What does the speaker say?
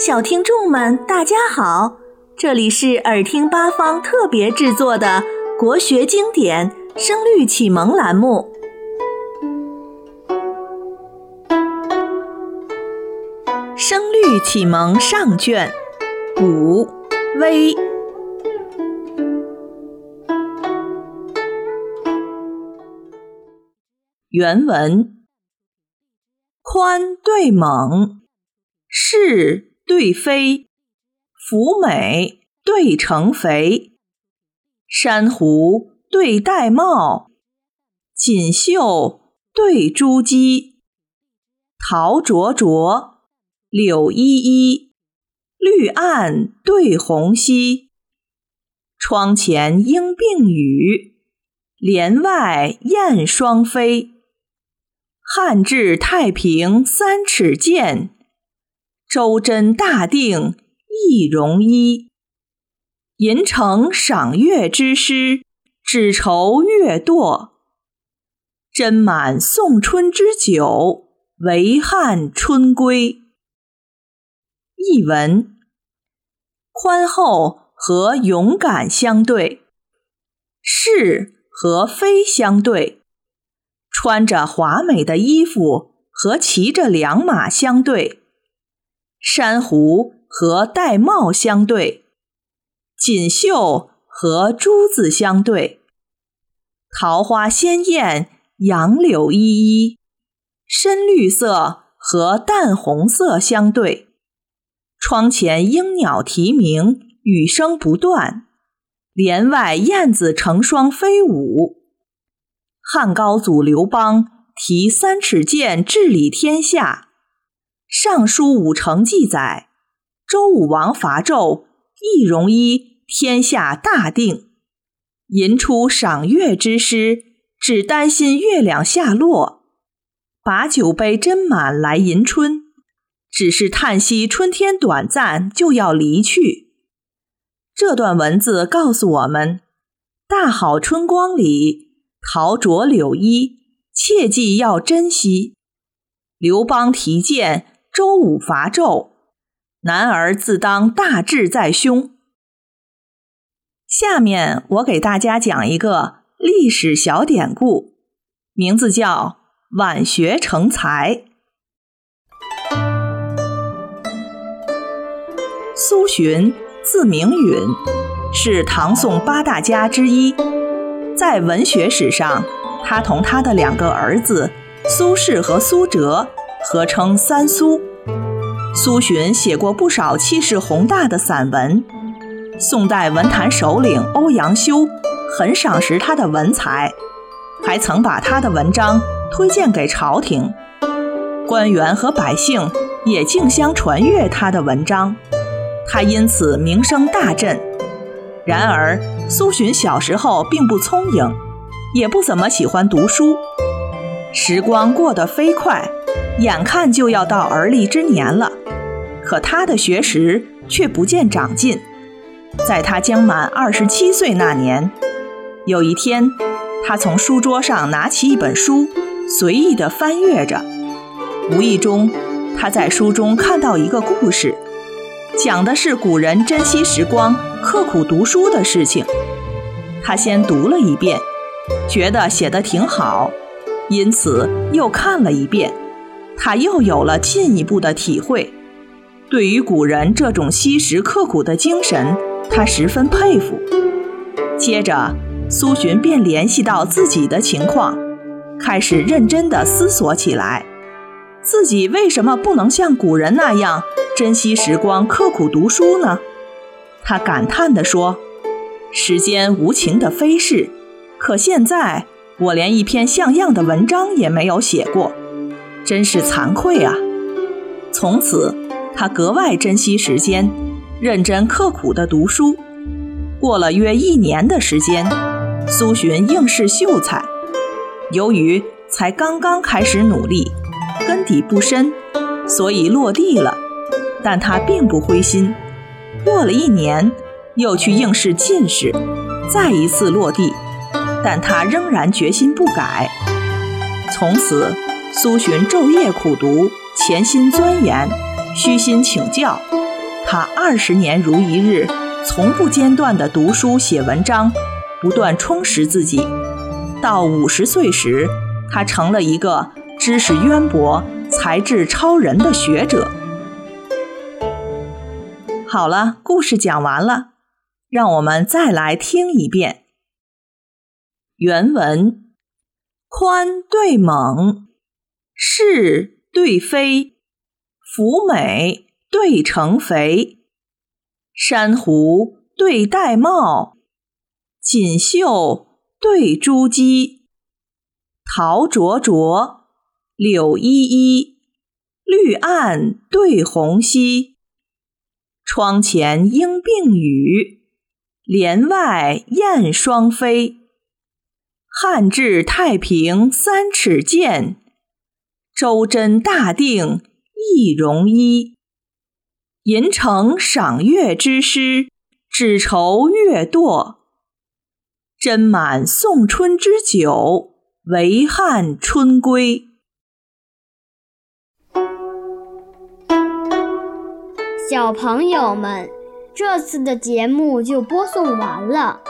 小听众们，大家好！这里是耳听八方特别制作的国学经典《声律启蒙》栏目，《声律启蒙》上卷五微原文：宽对猛，是。对飞，福美对成肥，珊瑚对玳瑁，锦绣对珠玑，桃灼灼，柳依依，绿岸对红溪。窗前莺并语，帘外燕双飞。汉至太平三尺剑。周真大定一容一，银城赏月之诗，只愁月堕。斟满送春之酒，唯憾春归。译文：宽厚和勇敢相对，是和非相对，穿着华美的衣服和骑着良马相对。珊瑚和玳瑁相对，锦绣和珠子相对，桃花鲜艳，杨柳依依，深绿色和淡红色相对。窗前莺鸟啼鸣，雨声不断；帘外燕子成双飞舞。汉高祖刘邦提三尺剑治理天下。《尚书武成》记载，周武王伐纣，易容一，天下大定。吟出赏月之诗，只担心月亮下落；把酒杯斟满来迎春，只是叹息春天短暂就要离去。这段文字告诉我们：大好春光里，桃灼柳依，切记要珍惜。刘邦提剑。周武伐纣，男儿自当大志在胸。下面我给大家讲一个历史小典故，名字叫“晚学成才”。苏洵字明允，是唐宋八大家之一。在文学史上，他同他的两个儿子苏轼和苏辙。合称三苏。苏洵写过不少气势宏大的散文。宋代文坛首领欧阳修很赏识他的文才，还曾把他的文章推荐给朝廷，官员和百姓也竞相传阅他的文章，他因此名声大振。然而，苏洵小时候并不聪颖，也不怎么喜欢读书。时光过得飞快。眼看就要到而立之年了，可他的学识却不见长进。在他将满二十七岁那年，有一天，他从书桌上拿起一本书，随意地翻阅着。无意中，他在书中看到一个故事，讲的是古人珍惜时光、刻苦读书的事情。他先读了一遍，觉得写得挺好，因此又看了一遍。他又有了进一步的体会，对于古人这种惜时刻苦的精神，他十分佩服。接着，苏洵便联系到自己的情况，开始认真地思索起来：自己为什么不能像古人那样珍惜时光、刻苦读书呢？他感叹地说：“时间无情地飞逝，可现在我连一篇像样的文章也没有写过。”真是惭愧啊！从此，他格外珍惜时间，认真刻苦地读书。过了约一年的时间，苏洵应试秀才。由于才刚刚开始努力，根底不深，所以落地了。但他并不灰心。过了一年，又去应试进士，再一次落地，但他仍然决心不改。从此。苏洵昼夜苦读，潜心钻研，虚心请教，他二十年如一日，从不间断地读书写文章，不断充实自己。到五十岁时，他成了一个知识渊博、才智超人的学者。好了，故事讲完了，让我们再来听一遍原文：宽对猛，是对非，福美对成肥，珊瑚对玳瑁，锦绣。对珠玑，桃灼灼，柳依依，绿岸对红稀。窗前莺并语，帘外燕双飞。汉至太平三尺剑，周真大定一戎衣。吟成赏月之诗，只愁月堕。斟满送春之酒，唯憾春归。小朋友们，这次的节目就播送完了。